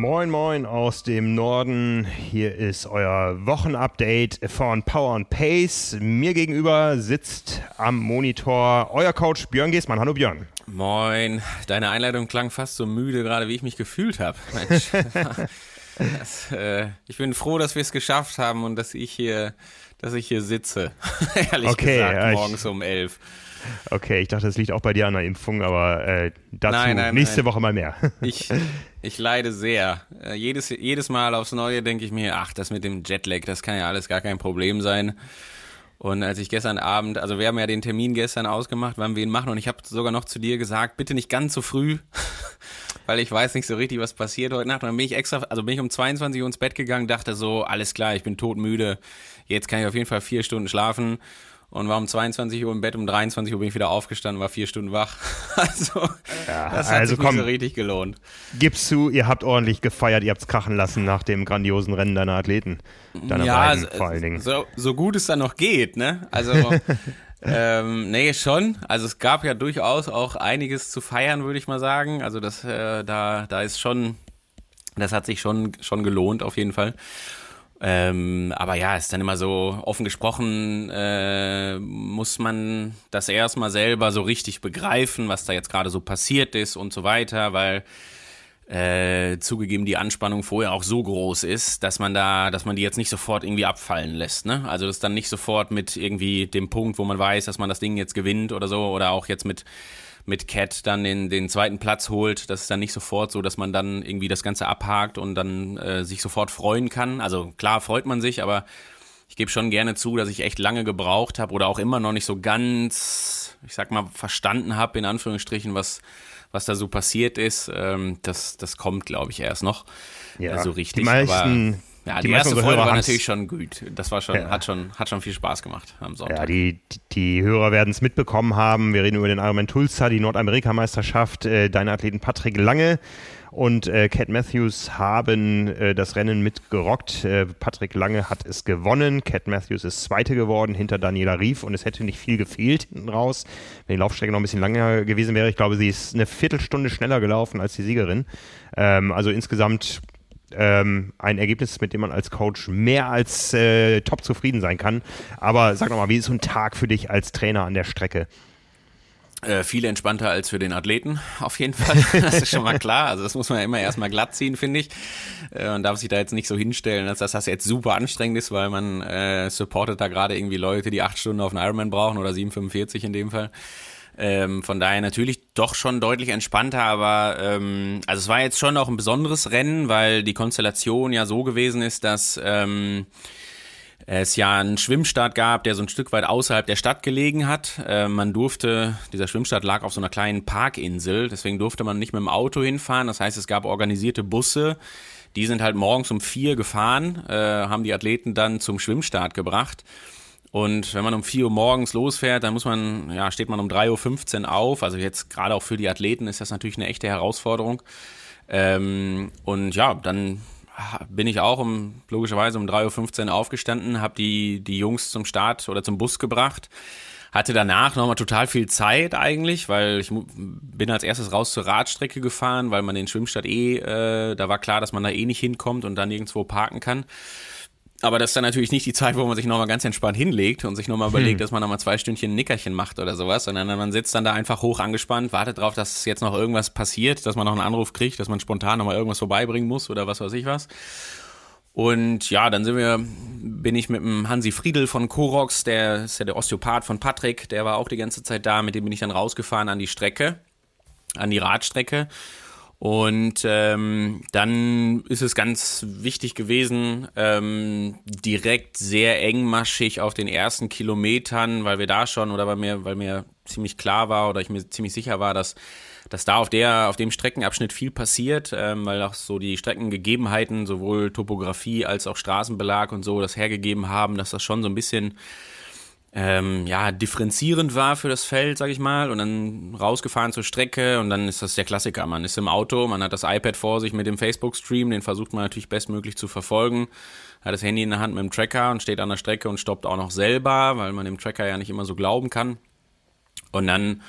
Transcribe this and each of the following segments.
Moin Moin aus dem Norden. Hier ist euer Wochenupdate von Power and Pace. Mir gegenüber sitzt am Monitor euer Coach Björn Geßmann. Hallo Björn. Moin, deine Einleitung klang fast so müde, gerade wie ich mich gefühlt habe. Mensch, das, äh, ich bin froh, dass wir es geschafft haben und dass ich hier, dass ich hier sitze. Ehrlich Okay, gesagt, ja, ich- morgens um elf. Okay, ich dachte, das liegt auch bei dir an der Impfung, aber äh, dazu Nein, nein, nächste nein. Woche mal mehr. Ich, ich leide sehr. Äh, jedes, jedes Mal aufs Neue denke ich mir, ach, das mit dem Jetlag, das kann ja alles gar kein Problem sein. Und als ich gestern Abend, also wir haben ja den Termin gestern ausgemacht, wann wir ihn machen, und ich habe sogar noch zu dir gesagt, bitte nicht ganz so früh, weil ich weiß nicht so richtig, was passiert heute Nacht. Und dann bin ich extra, also bin ich um 22 Uhr ins Bett gegangen, dachte so, alles klar, ich bin todmüde, jetzt kann ich auf jeden Fall vier Stunden schlafen. Und war um 22 Uhr im Bett, um 23 Uhr bin ich wieder aufgestanden, war vier Stunden wach. Also, das hat also sich komm. nicht so richtig gelohnt. Gib's zu, ihr habt ordentlich gefeiert, ihr habt's krachen lassen nach dem grandiosen Rennen deiner Athleten. Deiner beiden so- vor allen Dingen. So, so gut es dann noch geht, ne? Also, ähm, nee, schon. Also es gab ja durchaus auch einiges zu feiern, würde ich mal sagen. Also das, äh, da, da ist schon, das hat sich schon, schon gelohnt, auf jeden Fall. Ähm, aber ja, ist dann immer so offen gesprochen, äh, muss man das erstmal selber so richtig begreifen, was da jetzt gerade so passiert ist und so weiter, weil äh, zugegeben die Anspannung vorher auch so groß ist, dass man da, dass man die jetzt nicht sofort irgendwie abfallen lässt. Ne? Also das dann nicht sofort mit irgendwie dem Punkt, wo man weiß, dass man das Ding jetzt gewinnt oder so, oder auch jetzt mit mit Cat dann den, den zweiten Platz holt. Das ist dann nicht sofort so, dass man dann irgendwie das Ganze abhakt und dann äh, sich sofort freuen kann. Also klar freut man sich, aber ich gebe schon gerne zu, dass ich echt lange gebraucht habe oder auch immer noch nicht so ganz, ich sag mal, verstanden habe, in Anführungsstrichen, was, was da so passiert ist. Ähm, das, das kommt, glaube ich, erst noch Ja, so richtig. die meisten- ja, die die, erste Folge war natürlich schon gut. Das war schon, Ja. hat schon, hat schon viel Spaß gemacht am Sonntag. Ja, die, die, die Hörer werden es mitbekommen haben. Wir reden über den Ironman Tulsa, die Nordamerikameisterschaft. Äh, deine Athleten Patrick Lange und äh, Cat Matthews haben äh, das Rennen mitgerockt. Äh, Patrick Lange hat es gewonnen. Cat Matthews ist Zweite geworden hinter Daniela Rief und es hätte nicht viel gefehlt hinten raus, wenn die Laufstrecke noch ein bisschen länger gewesen wäre. Ich glaube, sie ist eine Viertelstunde schneller gelaufen als die Siegerin. Ähm, also insgesamt ähm, ein Ergebnis, mit dem man als Coach mehr als äh, top zufrieden sein kann. Aber sag nochmal, wie ist so ein Tag für dich als Trainer an der Strecke? Äh, viel entspannter als für den Athleten, auf jeden Fall. Das ist schon mal klar. Also das muss man ja immer erstmal glatt ziehen, finde ich. Äh, und darf sich da jetzt nicht so hinstellen, dass das jetzt super anstrengend ist, weil man äh, supportet da gerade irgendwie Leute, die acht Stunden auf einen Ironman brauchen oder 7,45 in dem Fall. Ähm, von daher natürlich doch schon deutlich entspannter, aber ähm, also es war jetzt schon auch ein besonderes Rennen, weil die Konstellation ja so gewesen ist, dass ähm, es ja einen Schwimmstart gab, der so ein Stück weit außerhalb der Stadt gelegen hat. Äh, man durfte, dieser Schwimmstart lag auf so einer kleinen Parkinsel, deswegen durfte man nicht mit dem Auto hinfahren. Das heißt, es gab organisierte Busse, die sind halt morgens um vier gefahren, äh, haben die Athleten dann zum Schwimmstart gebracht. Und wenn man um 4 Uhr morgens losfährt, dann muss man, ja, steht man um 3.15 Uhr auf. Also jetzt gerade auch für die Athleten ist das natürlich eine echte Herausforderung. Ähm, und ja, dann bin ich auch um logischerweise um 3.15 Uhr aufgestanden, habe die, die Jungs zum Start oder zum Bus gebracht. Hatte danach nochmal total viel Zeit eigentlich, weil ich bin als erstes raus zur Radstrecke gefahren, weil man den Schwimmstart eh, äh, da war klar, dass man da eh nicht hinkommt und dann nirgendwo parken kann. Aber das ist dann natürlich nicht die Zeit, wo man sich nochmal ganz entspannt hinlegt und sich nochmal überlegt, dass man nochmal zwei Stündchen ein Nickerchen macht oder sowas, sondern man sitzt dann da einfach hoch angespannt, wartet drauf, dass jetzt noch irgendwas passiert, dass man noch einen Anruf kriegt, dass man spontan nochmal irgendwas vorbeibringen muss oder was weiß ich was. Und ja, dann sind wir bin ich mit dem Hansi Friedel von Korox, der ist ja der Osteopath von Patrick, der war auch die ganze Zeit da, mit dem bin ich dann rausgefahren an die Strecke, an die Radstrecke. Und ähm, dann ist es ganz wichtig gewesen, ähm, direkt sehr engmaschig auf den ersten Kilometern, weil wir da schon oder weil mir, weil mir ziemlich klar war oder ich mir ziemlich sicher war, dass dass da auf der auf dem Streckenabschnitt viel passiert, ähm, weil auch so die Streckengegebenheiten sowohl Topografie als auch Straßenbelag und so das hergegeben haben, dass das schon so ein bisschen ähm, ja, differenzierend war für das Feld, sag ich mal, und dann rausgefahren zur Strecke und dann ist das der Klassiker. Man ist im Auto, man hat das iPad vor sich mit dem Facebook-Stream, den versucht man natürlich bestmöglich zu verfolgen, hat das Handy in der Hand mit dem Tracker und steht an der Strecke und stoppt auch noch selber, weil man dem Tracker ja nicht immer so glauben kann. Und dann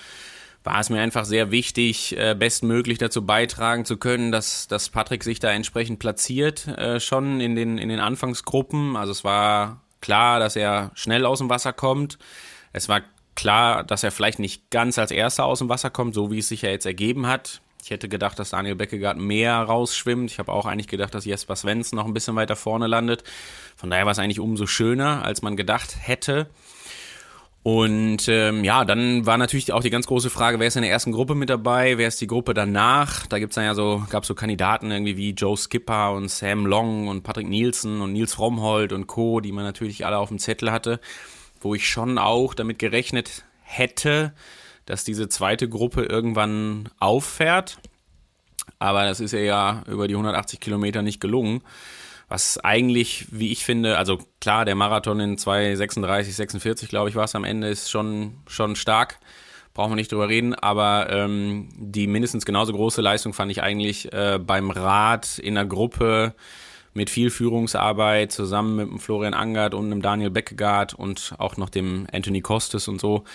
war es mir einfach sehr wichtig, äh, bestmöglich dazu beitragen zu können, dass, dass Patrick sich da entsprechend platziert, äh, schon in den, in den Anfangsgruppen. Also es war klar, dass er schnell aus dem Wasser kommt. Es war klar, dass er vielleicht nicht ganz als erster aus dem Wasser kommt, so wie es sich ja jetzt ergeben hat. Ich hätte gedacht, dass Daniel Beckegaard mehr rausschwimmt. Ich habe auch eigentlich gedacht, dass Jesper Svensson noch ein bisschen weiter vorne landet. Von daher war es eigentlich umso schöner, als man gedacht hätte. Und ähm, ja, dann war natürlich auch die ganz große Frage, wer ist in der ersten Gruppe mit dabei, wer ist die Gruppe danach? Da gibt's dann ja so, gab so Kandidaten irgendwie wie Joe Skipper und Sam Long und Patrick Nielsen und Nils Frommhold und Co., die man natürlich alle auf dem Zettel hatte, wo ich schon auch damit gerechnet hätte, dass diese zweite Gruppe irgendwann auffährt. Aber das ist ja über die 180 Kilometer nicht gelungen was eigentlich, wie ich finde, also klar, der Marathon in 2,36, 46, glaube ich, war es am Ende, ist schon, schon stark. Brauchen wir nicht drüber reden, aber ähm, die mindestens genauso große Leistung fand ich eigentlich äh, beim Rad in der Gruppe mit viel Führungsarbeit zusammen mit dem Florian Angert und dem Daniel Beckegaard und auch noch dem Anthony Costes und so.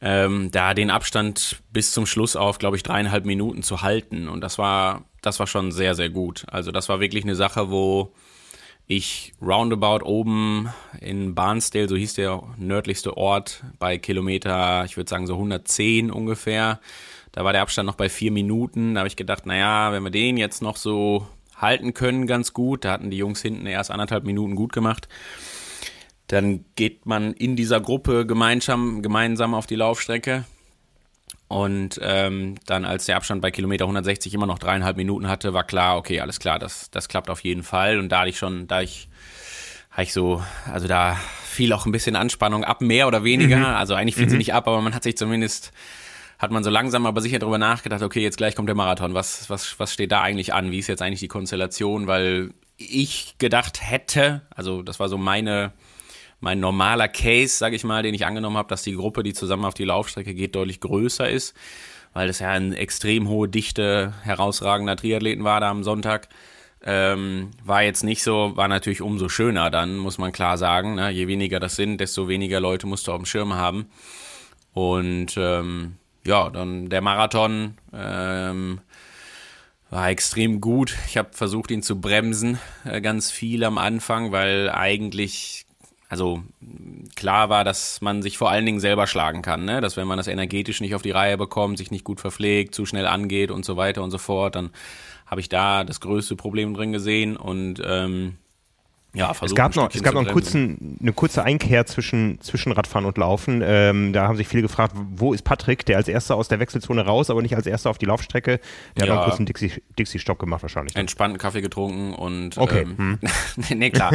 Ähm, da den Abstand bis zum Schluss auf, glaube ich, dreieinhalb Minuten zu halten. Und das war, das war schon sehr, sehr gut. Also das war wirklich eine Sache, wo ich roundabout oben in Barnsdale, so hieß der nördlichste Ort, bei Kilometer, ich würde sagen so 110 ungefähr. Da war der Abstand noch bei vier Minuten. Da habe ich gedacht, naja, wenn wir den jetzt noch so halten können, ganz gut. Da hatten die Jungs hinten erst anderthalb Minuten gut gemacht. Dann geht man in dieser Gruppe gemeinsam, gemeinsam auf die Laufstrecke. Und ähm, dann, als der Abstand bei Kilometer 160 immer noch dreieinhalb Minuten hatte, war klar, okay, alles klar, das, das klappt auf jeden Fall. Und da hatte ich schon, da ich, habe ich so, also da fiel auch ein bisschen Anspannung ab, mehr oder weniger. Mhm. Also eigentlich fiel mhm. sie nicht ab, aber man hat sich zumindest, hat man so langsam aber sicher darüber nachgedacht, okay, jetzt gleich kommt der Marathon. Was, was, was steht da eigentlich an? Wie ist jetzt eigentlich die Konstellation? Weil ich gedacht hätte, also das war so meine, mein normaler Case, sage ich mal, den ich angenommen habe, dass die Gruppe, die zusammen auf die Laufstrecke geht, deutlich größer ist, weil das ja eine extrem hohe Dichte herausragender Triathleten war da am Sonntag. Ähm, war jetzt nicht so, war natürlich umso schöner dann, muss man klar sagen. Ne? Je weniger das sind, desto weniger Leute musst du auf dem Schirm haben. Und ähm, ja, dann der Marathon ähm, war extrem gut. Ich habe versucht, ihn zu bremsen, äh, ganz viel am Anfang, weil eigentlich also klar war, dass man sich vor allen Dingen selber schlagen kann, ne? dass wenn man das energetisch nicht auf die Reihe bekommt, sich nicht gut verpflegt, zu schnell angeht und so weiter und so fort, dann habe ich da das größte Problem drin gesehen und ähm, ja, es gab noch, es gab noch einen kurzen, eine kurze Einkehr zwischen, zwischen Radfahren und Laufen. Ähm, da haben sich viele gefragt, wo ist Patrick, der als erster aus der Wechselzone raus, aber nicht als erster auf die Laufstrecke. Der ja. hat einen kurzen Dixie-Stopp Dixie gemacht wahrscheinlich. Ne? Entspannten Kaffee getrunken und okay. Ähm, hm. nee, klar.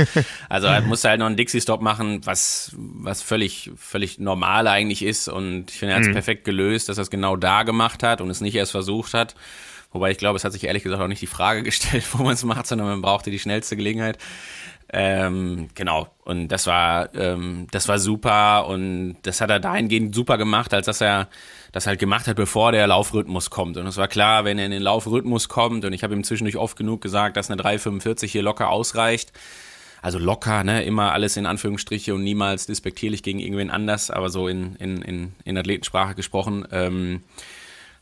Also er musste halt noch einen Dixie-Stop machen, was, was völlig, völlig normal eigentlich ist. Und ich finde, er hat es hm. perfekt gelöst, dass er es genau da gemacht hat und es nicht erst versucht hat. Wobei ich glaube, es hat sich ehrlich gesagt auch nicht die Frage gestellt, wo man es macht, sondern man brauchte die schnellste Gelegenheit. Ähm, genau. Und das war, ähm, das war super und das hat er dahingehend super gemacht, als dass er das halt gemacht hat, bevor der Laufrhythmus kommt. Und es war klar, wenn er in den Laufrhythmus kommt, und ich habe ihm zwischendurch oft genug gesagt, dass eine 3,45 hier locker ausreicht. Also locker, ne, immer alles in Anführungsstriche und niemals despektierlich gegen irgendwen anders, aber so in, in, in, in Athletensprache gesprochen. Ähm,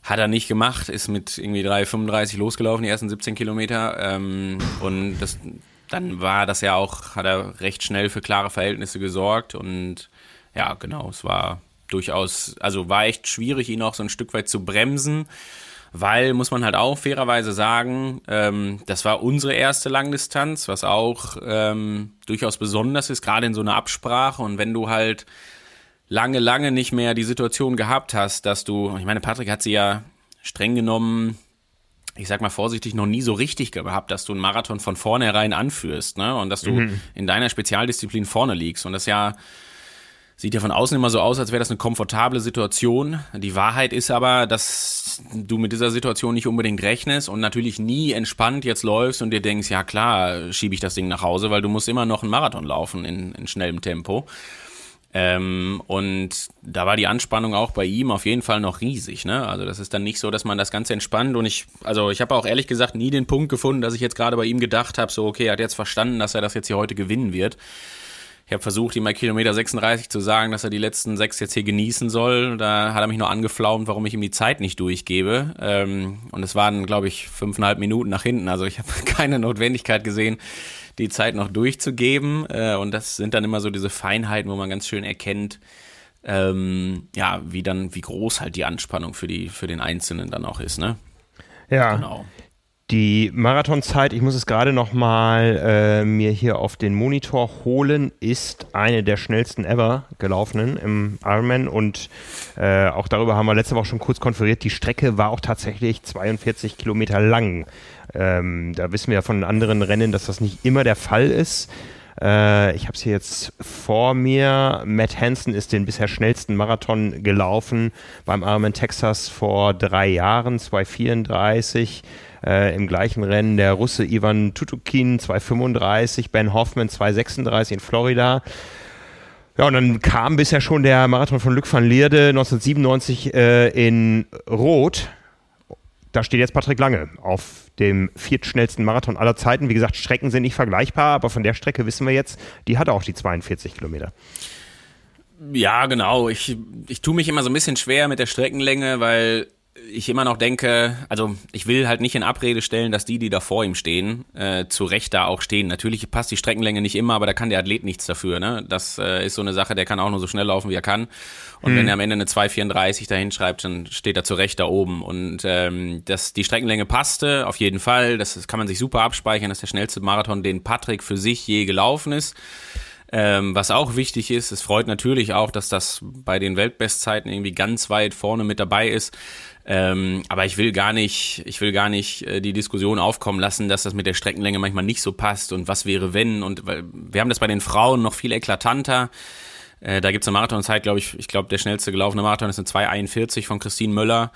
hat er nicht gemacht, ist mit irgendwie 3,35 losgelaufen, die ersten 17 Kilometer. Ähm, und das, dann war das ja auch, hat er recht schnell für klare Verhältnisse gesorgt und ja, genau, es war durchaus, also war echt schwierig, ihn auch so ein Stück weit zu bremsen, weil, muss man halt auch fairerweise sagen, ähm, das war unsere erste Langdistanz, was auch ähm, durchaus besonders ist, gerade in so einer Absprache. Und wenn du halt lange, lange nicht mehr die Situation gehabt hast, dass du, ich meine, Patrick hat sie ja streng genommen, ich sag mal vorsichtig, noch nie so richtig gehabt, dass du einen Marathon von vornherein anführst, ne? Und dass du mhm. in deiner Spezialdisziplin vorne liegst. Und das ja sieht ja von außen immer so aus, als wäre das eine komfortable Situation. Die Wahrheit ist aber, dass du mit dieser Situation nicht unbedingt rechnest und natürlich nie entspannt jetzt läufst und dir denkst, ja klar, schiebe ich das Ding nach Hause, weil du musst immer noch einen Marathon laufen in, in schnellem Tempo. Ähm, und da war die Anspannung auch bei ihm auf jeden Fall noch riesig. Ne? Also das ist dann nicht so, dass man das Ganze entspannt. Und ich, also ich habe auch ehrlich gesagt nie den Punkt gefunden, dass ich jetzt gerade bei ihm gedacht habe, so okay, er hat jetzt verstanden, dass er das jetzt hier heute gewinnen wird. Ich habe versucht, ihm bei Kilometer 36 zu sagen, dass er die letzten sechs jetzt hier genießen soll. Da hat er mich nur angeflaumt, warum ich ihm die Zeit nicht durchgebe. Ähm, und es waren, glaube ich, fünfeinhalb Minuten nach hinten. Also ich habe keine Notwendigkeit gesehen, die Zeit noch durchzugeben. Äh, und das sind dann immer so diese Feinheiten, wo man ganz schön erkennt, ähm, ja, wie dann, wie groß halt die Anspannung für die, für den Einzelnen dann auch ist, ne? Ja. Genau. Die Marathonzeit, ich muss es gerade noch mal äh, mir hier auf den Monitor holen, ist eine der schnellsten ever gelaufenen im Ironman und äh, auch darüber haben wir letzte Woche schon kurz konferiert. Die Strecke war auch tatsächlich 42 Kilometer lang. Ähm, da wissen wir ja von anderen Rennen, dass das nicht immer der Fall ist. Äh, ich habe es hier jetzt vor mir. Matt Hansen ist den bisher schnellsten Marathon gelaufen beim Ironman Texas vor drei Jahren, 234 äh, im gleichen Rennen der Russe Ivan Tutukin 2,35, Ben Hoffman 2,36 in Florida. Ja, und dann kam bisher schon der Marathon von Luc van Lierde 1997 äh, in Rot. Da steht jetzt Patrick Lange auf dem viertschnellsten Marathon aller Zeiten. Wie gesagt, Strecken sind nicht vergleichbar, aber von der Strecke wissen wir jetzt, die hat auch die 42 Kilometer. Ja, genau. Ich, ich tue mich immer so ein bisschen schwer mit der Streckenlänge, weil ich immer noch denke, also ich will halt nicht in Abrede stellen, dass die, die da vor ihm stehen, äh, zu Recht da auch stehen. Natürlich passt die Streckenlänge nicht immer, aber da kann der Athlet nichts dafür. Ne? Das äh, ist so eine Sache, der kann auch nur so schnell laufen, wie er kann. Und mhm. wenn er am Ende eine 2,34 da hinschreibt, dann steht er zu Recht da oben. Und ähm, dass die Streckenlänge passte, auf jeden Fall. Das, das kann man sich super abspeichern. Das ist der schnellste Marathon, den Patrick für sich je gelaufen ist. Ähm, was auch wichtig ist, es freut natürlich auch, dass das bei den Weltbestzeiten irgendwie ganz weit vorne mit dabei ist. Ähm, aber ich will gar nicht, ich will gar nicht äh, die Diskussion aufkommen lassen, dass das mit der Streckenlänge manchmal nicht so passt und was wäre wenn und weil, wir haben das bei den Frauen noch viel eklatanter. Äh, da gibt's eine Marathonzeit, glaube ich, ich glaube, der schnellste gelaufene Marathon ist eine 2,41 von Christine Möller.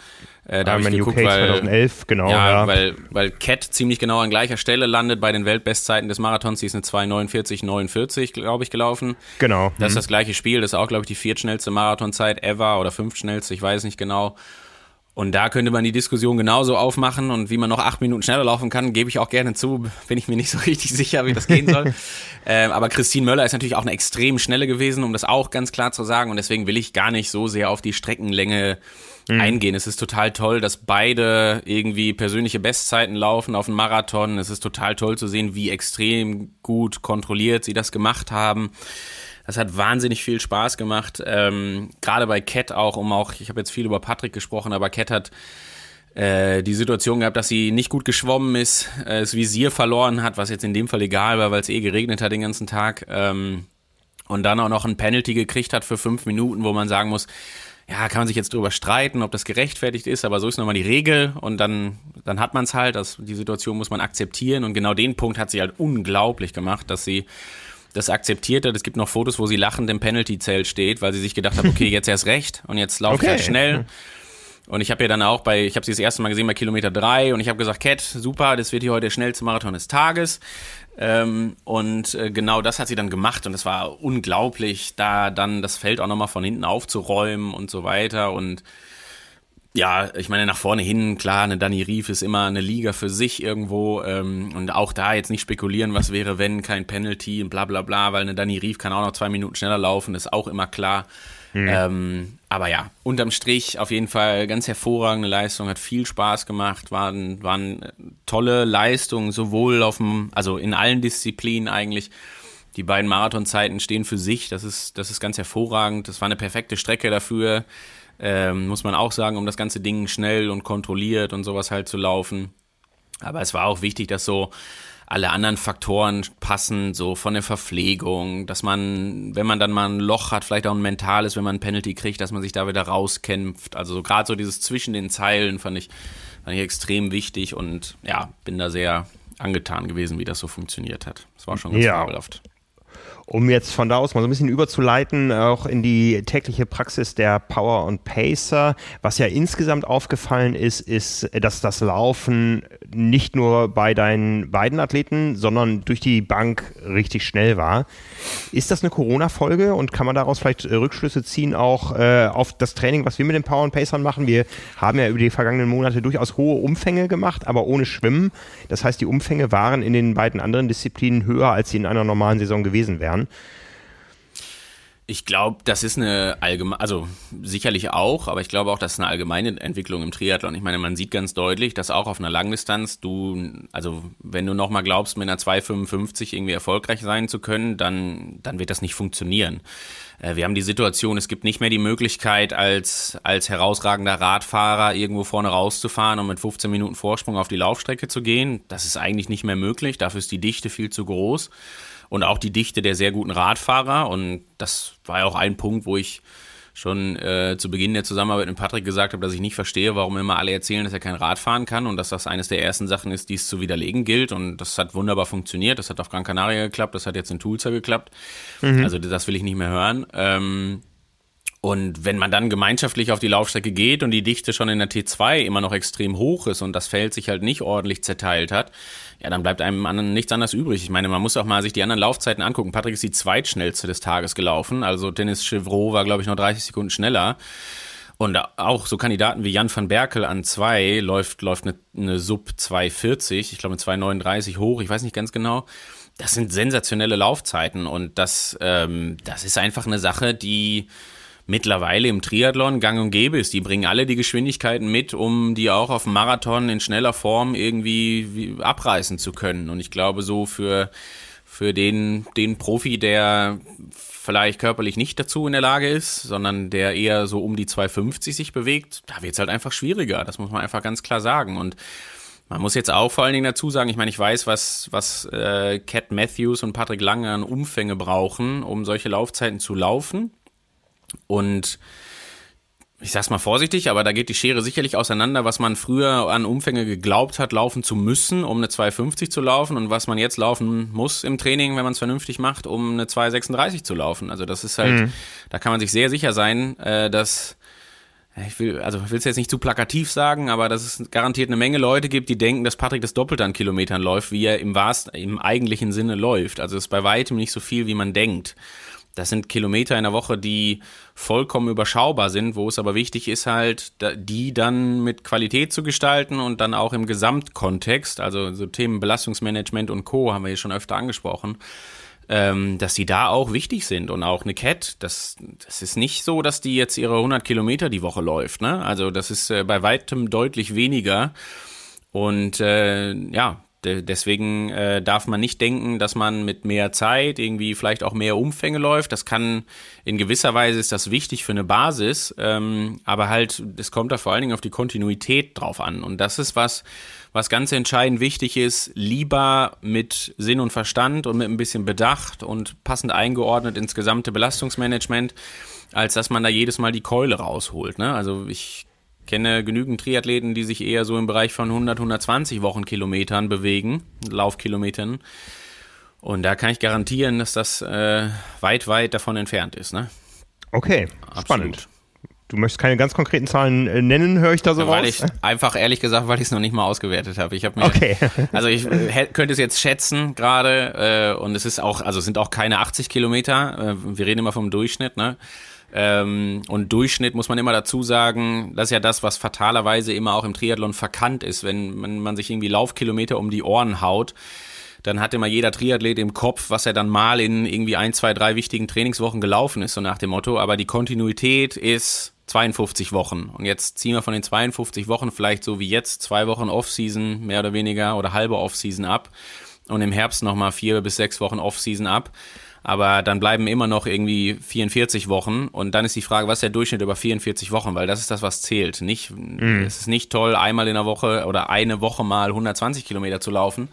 Äh, da habe ich geguckt, UK weil, 2011, genau. Ja, ja, Weil, weil Cat ziemlich genau an gleicher Stelle landet bei den Weltbestzeiten des Marathons. Die ist eine 2,49, 49, glaube ich, gelaufen. Genau. Das ist mhm. das gleiche Spiel. Das ist auch, glaube ich, die viertschnellste Marathonzeit ever oder fünftschnellste, ich weiß nicht genau. Und da könnte man die Diskussion genauso aufmachen und wie man noch acht Minuten schneller laufen kann, gebe ich auch gerne zu. Bin ich mir nicht so richtig sicher, wie das gehen soll. ähm, aber Christine Möller ist natürlich auch eine extrem schnelle gewesen, um das auch ganz klar zu sagen. Und deswegen will ich gar nicht so sehr auf die Streckenlänge mhm. eingehen. Es ist total toll, dass beide irgendwie persönliche Bestzeiten laufen auf dem Marathon. Es ist total toll zu sehen, wie extrem gut kontrolliert sie das gemacht haben. Das hat wahnsinnig viel Spaß gemacht. Ähm, Gerade bei Cat auch, um auch, ich habe jetzt viel über Patrick gesprochen, aber Cat hat äh, die Situation gehabt, dass sie nicht gut geschwommen ist, äh, das Visier verloren hat, was jetzt in dem Fall egal war, weil es eh geregnet hat den ganzen Tag. Ähm, und dann auch noch ein Penalty gekriegt hat für fünf Minuten, wo man sagen muss, ja, kann man sich jetzt drüber streiten, ob das gerechtfertigt ist, aber so ist nochmal die Regel und dann, dann hat man es halt, das, die Situation muss man akzeptieren und genau den Punkt hat sie halt unglaublich gemacht, dass sie das akzeptiert hat. Es gibt noch Fotos, wo sie lachend im Penalty-Zelt steht, weil sie sich gedacht hat, okay, jetzt erst recht und jetzt laufe okay. ich halt schnell. Und ich habe ja dann auch bei, ich habe sie das erste Mal gesehen bei Kilometer drei und ich habe gesagt, Cat, super, das wird hier heute der schnellste Marathon des Tages. Ähm, und äh, genau das hat sie dann gemacht und es war unglaublich, da dann das Feld auch nochmal von hinten aufzuräumen und so weiter und ja, ich meine, nach vorne hin, klar, eine Danny Rief ist immer eine Liga für sich irgendwo. Ähm, und auch da jetzt nicht spekulieren, was wäre, wenn kein Penalty und bla bla bla, weil eine Danny Rief kann auch noch zwei Minuten schneller laufen, ist auch immer klar. Mhm. Ähm, aber ja, unterm Strich auf jeden Fall ganz hervorragende Leistung, hat viel Spaß gemacht, waren, waren tolle Leistungen, sowohl auf dem, also in allen Disziplinen eigentlich. Die beiden Marathonzeiten stehen für sich, das ist, das ist ganz hervorragend. Das war eine perfekte Strecke dafür ähm, muss man auch sagen, um das ganze Ding schnell und kontrolliert und sowas halt zu laufen. Aber es war auch wichtig, dass so alle anderen Faktoren passen, so von der Verpflegung, dass man, wenn man dann mal ein Loch hat, vielleicht auch ein mentales, wenn man ein Penalty kriegt, dass man sich da wieder rauskämpft. Also so, gerade so dieses zwischen den Zeilen fand ich, fand ich extrem wichtig und ja, bin da sehr angetan gewesen, wie das so funktioniert hat. Es war schon ganz Ja. Um jetzt von da aus mal so ein bisschen überzuleiten, auch in die tägliche Praxis der Power und Pacer. Was ja insgesamt aufgefallen ist, ist, dass das Laufen nicht nur bei deinen beiden Athleten, sondern durch die Bank richtig schnell war. Ist das eine Corona-Folge und kann man daraus vielleicht äh, Rückschlüsse ziehen auch äh, auf das Training, was wir mit den Power und Pacern machen? Wir haben ja über die vergangenen Monate durchaus hohe Umfänge gemacht, aber ohne Schwimmen. Das heißt, die Umfänge waren in den beiden anderen Disziplinen höher, als sie in einer normalen Saison gewesen wären. Ich glaube, das ist eine allgemeine, also sicherlich auch, aber ich glaube auch, das ist eine allgemeine Entwicklung im Triathlon. Ich meine, man sieht ganz deutlich, dass auch auf einer Langdistanz du, also wenn du nochmal glaubst, mit einer 2,55 irgendwie erfolgreich sein zu können, dann, dann wird das nicht funktionieren. Äh, Wir haben die Situation, es gibt nicht mehr die Möglichkeit, als, als herausragender Radfahrer irgendwo vorne rauszufahren und mit 15 Minuten Vorsprung auf die Laufstrecke zu gehen. Das ist eigentlich nicht mehr möglich. Dafür ist die Dichte viel zu groß und auch die Dichte der sehr guten Radfahrer. Und das war ja auch ein Punkt, wo ich schon äh, zu Beginn der Zusammenarbeit mit Patrick gesagt habe, dass ich nicht verstehe, warum immer alle erzählen, dass er kein Rad fahren kann und dass das eines der ersten Sachen ist, die es zu widerlegen gilt. Und das hat wunderbar funktioniert. Das hat auf Gran Canaria geklappt, das hat jetzt in Tulsa geklappt. Also das will ich nicht mehr hören. Ähm, und wenn man dann gemeinschaftlich auf die Laufstrecke geht und die Dichte schon in der T2 immer noch extrem hoch ist und das Feld sich halt nicht ordentlich zerteilt hat, ja, dann bleibt einem anderen nichts anderes übrig. Ich meine, man muss auch mal sich die anderen Laufzeiten angucken. Patrick ist die zweitschnellste des Tages gelaufen. Also Dennis Chevrolet war, glaube ich, noch 30 Sekunden schneller. Und auch so Kandidaten wie Jan van Berkel an zwei läuft, läuft eine, eine Sub 240, ich glaube mit 239 hoch, ich weiß nicht ganz genau. Das sind sensationelle Laufzeiten und das, ähm, das ist einfach eine Sache, die mittlerweile im Triathlon gang und gäbe ist. Die bringen alle die Geschwindigkeiten mit, um die auch auf dem Marathon in schneller Form irgendwie wie- abreißen zu können. Und ich glaube, so für, für den, den Profi, der vielleicht körperlich nicht dazu in der Lage ist, sondern der eher so um die 250 sich bewegt, da wird es halt einfach schwieriger. Das muss man einfach ganz klar sagen. Und man muss jetzt auch vor allen Dingen dazu sagen, ich meine, ich weiß, was, was äh, Cat Matthews und Patrick Lange an Umfänge brauchen, um solche Laufzeiten zu laufen. Und ich sag's mal vorsichtig, aber da geht die Schere sicherlich auseinander, was man früher an Umfänge geglaubt hat, laufen zu müssen, um eine 250 zu laufen und was man jetzt laufen muss im Training, wenn man es vernünftig macht, um eine 236 zu laufen. Also das ist halt, da kann man sich sehr sicher sein, äh, dass ich will, also ich will es jetzt nicht zu plakativ sagen, aber dass es garantiert eine Menge Leute gibt, die denken, dass Patrick das Doppelte an Kilometern läuft, wie er im wahrsten, im eigentlichen Sinne läuft. Also es ist bei weitem nicht so viel, wie man denkt. Das sind Kilometer in der Woche, die vollkommen überschaubar sind, wo es aber wichtig ist halt, die dann mit Qualität zu gestalten und dann auch im Gesamtkontext, also so Themen Belastungsmanagement und Co. haben wir hier schon öfter angesprochen, ähm, dass die da auch wichtig sind und auch eine Cat, das, das ist nicht so, dass die jetzt ihre 100 Kilometer die Woche läuft, ne? Also das ist äh, bei weitem deutlich weniger und äh, ja, deswegen äh, darf man nicht denken, dass man mit mehr Zeit irgendwie vielleicht auch mehr Umfänge läuft. Das kann in gewisser Weise ist das wichtig für eine Basis, ähm, aber halt, es kommt da vor allen Dingen auf die Kontinuität drauf an. Und das ist was, was ganz entscheidend wichtig ist, lieber mit Sinn und Verstand und mit ein bisschen Bedacht und passend eingeordnet ins gesamte Belastungsmanagement, als dass man da jedes Mal die Keule rausholt. Ne? Also ich kenne genügend Triathleten, die sich eher so im Bereich von 100, 120 Wochenkilometern bewegen, Laufkilometern. Und da kann ich garantieren, dass das äh, weit, weit davon entfernt ist. Ne? Okay, Absolut. spannend. Du möchtest keine ganz konkreten Zahlen äh, nennen, höre ich da so Weil raus? ich einfach ehrlich gesagt, weil ich es noch nicht mal ausgewertet habe. Ich habe mir, Okay. also ich äh, könnte es jetzt schätzen gerade äh, und es ist auch, also es sind auch keine 80 Kilometer. Äh, wir reden immer vom Durchschnitt, ne? Ähm, und Durchschnitt muss man immer dazu sagen, das ist ja das, was fatalerweise immer auch im Triathlon verkannt ist, wenn man, man sich irgendwie Laufkilometer um die Ohren haut dann hat immer jeder Triathlet im Kopf, was er dann mal in irgendwie ein, zwei, drei wichtigen Trainingswochen gelaufen ist, so nach dem Motto. Aber die Kontinuität ist 52 Wochen. Und jetzt ziehen wir von den 52 Wochen vielleicht so wie jetzt zwei Wochen Off-Season mehr oder weniger oder halbe Off-Season ab und im Herbst nochmal vier bis sechs Wochen Off-Season ab. Aber dann bleiben immer noch irgendwie 44 Wochen und dann ist die Frage, was ist der Durchschnitt über 44 Wochen, weil das ist das, was zählt. Nicht, mhm. Es ist nicht toll, einmal in der Woche oder eine Woche mal 120 Kilometer zu laufen,